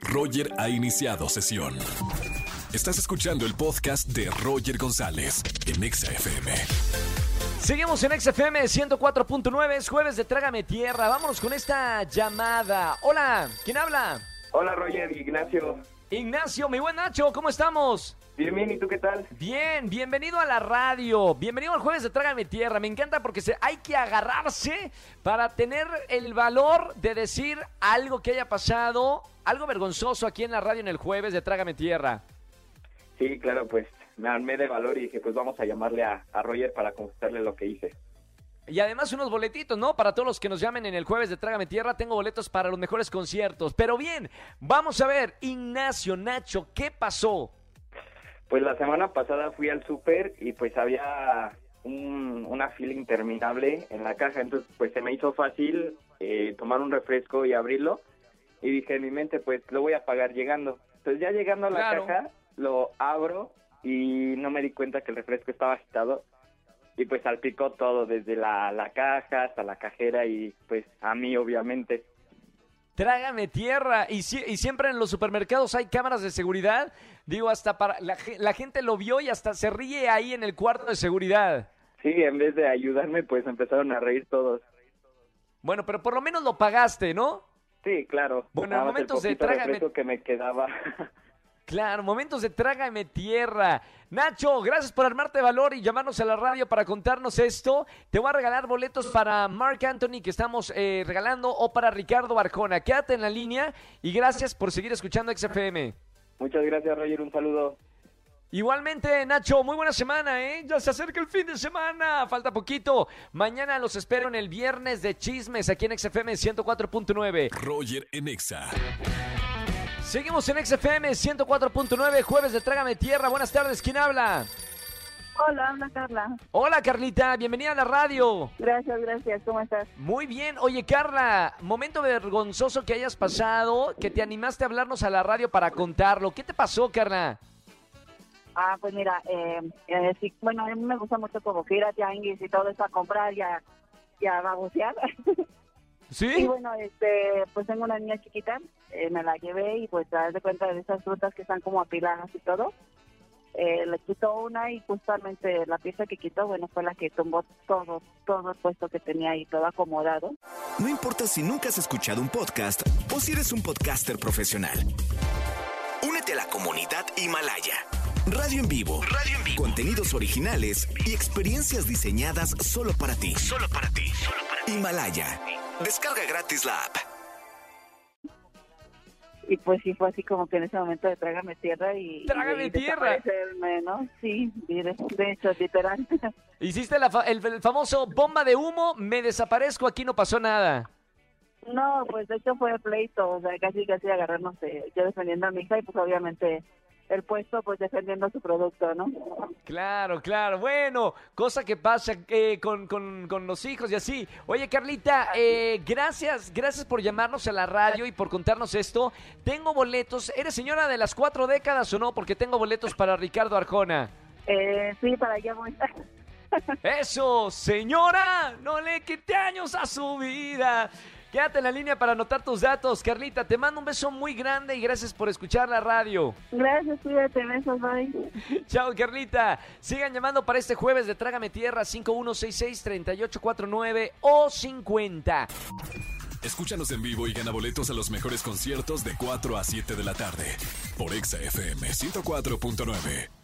Roger ha iniciado sesión. Estás escuchando el podcast de Roger González en Exa FM. Seguimos en XFM 104.9, es jueves de Trágame Tierra. Vámonos con esta llamada. Hola, ¿quién habla? Hola Roger, Ignacio. Ignacio, mi buen Nacho, ¿cómo estamos? Bien, bien, ¿y tú qué tal? Bien, bienvenido a la radio, bienvenido al jueves de Trágame Tierra. Me encanta porque se, hay que agarrarse para tener el valor de decir algo que haya pasado, algo vergonzoso aquí en la radio en el jueves de Trágame Tierra. Sí, claro, pues me armé de valor y dije, pues vamos a llamarle a, a Roger para contarle lo que hice. Y además unos boletitos, ¿no? Para todos los que nos llamen en el jueves de Trágame Tierra, tengo boletos para los mejores conciertos. Pero bien, vamos a ver, Ignacio, Nacho, ¿qué pasó? Pues la semana pasada fui al súper y pues había un- una fila interminable en la caja, entonces pues se me hizo fácil eh, tomar un refresco y abrirlo y dije en mi mente pues lo voy a pagar llegando. Entonces ya llegando a la Claro. caja lo abro y no me di cuenta que el refresco estaba agitado y pues salpicó todo desde la, la caja hasta la cajera y pues a mí obviamente. Trágame Tierra. Y, si- y siempre en los supermercados hay cámaras de seguridad. Digo, hasta para. La, la gente lo vio y hasta se ríe ahí en el cuarto de seguridad. Sí, en vez de ayudarme pues empezaron a reír todos. Bueno, pero por lo menos lo pagaste, ¿no? Sí, claro. Bueno, más momentos el de trágame- que me quedaba. Claro, momentos de Trágame Tierra. Nacho, gracias por armarte valor y llamarnos a la radio para contarnos esto. Te voy a regalar boletos para Mark Anthony que estamos eh, regalando o para Ricardo Barjona. Quédate en la línea y gracias por seguir escuchando XFM. Muchas gracias, Roger. Un saludo. Igualmente, Nacho, muy buena semana, ¿eh? Ya se acerca el fin de semana, falta poquito. Mañana los espero en el viernes de chismes aquí en XFM 104.9. Roger en Exa. Seguimos en XFM 104.9, jueves de Trágame Tierra. Buenas tardes, ¿quién habla? Hola, habla Carla. Hola, Carlita, bienvenida a la radio. Gracias, gracias. ¿Cómo estás? Muy bien. Oye, Carla, momento vergonzoso que hayas pasado, que te animaste a hablarnos a la radio para contarlo. ¿Qué te pasó, Carla? Ah, pues mira, eh, eh, sí, bueno, a mí me gusta mucho como que ir a tianguis y todo eso a comprar y a, y a babosear. y ¿Sí? bueno, este, pues tengo una niña chiquita, eh, me la llevé y pues te das de cuenta de esas frutas que están como apiladas y todo. Eh, le quitó una y justamente la pieza que quitó, bueno, fue la que tumbó todo, todo el puesto que tenía ahí, todo acomodado. No importa si nunca has escuchado un podcast o si eres un podcaster profesional. Únete a la comunidad Himalaya. Radio en vivo. Radio en vivo. Contenidos originales y experiencias diseñadas solo para ti. Solo para ti. Himalaya. Descarga gratis la app. Y pues sí, fue así como que en ese momento de trágame tierra y... ¡Trágame y tierra! ¿no? Sí, y de, de hecho, literal. Hiciste la fa- el, el famoso bomba de humo, me desaparezco, aquí no pasó nada. no, pues de hecho fue pleito, o sea, casi casi agarrarnos, eh, yo defendiendo a mi hija y pues obviamente el puesto pues defendiendo su producto, ¿no? Claro, claro. Bueno, cosa que pasa eh, con, con- con los hijos y así. Oye, Carlita, eh, gracias, gracias por llamarnos a la radio y por contarnos esto. Tengo boletos. ¿Eres señora de las cuatro décadas o no? Porque tengo boletos para Ricardo Arjona. Eh, sí, para allá voy. Eso, señora, no le quite años a su vida. Quédate en la línea para anotar tus datos. Carlita, te mando un beso muy grande y gracias por escuchar la radio. Gracias, cuídate, besos, bye. Chao, Carlita. Sigan llamando para este jueves de Trágame Tierra 5166-3849 o 50. Escúchanos en vivo y gana boletos a los mejores conciertos de 4 a 7 de la tarde por Exa FM 104.9.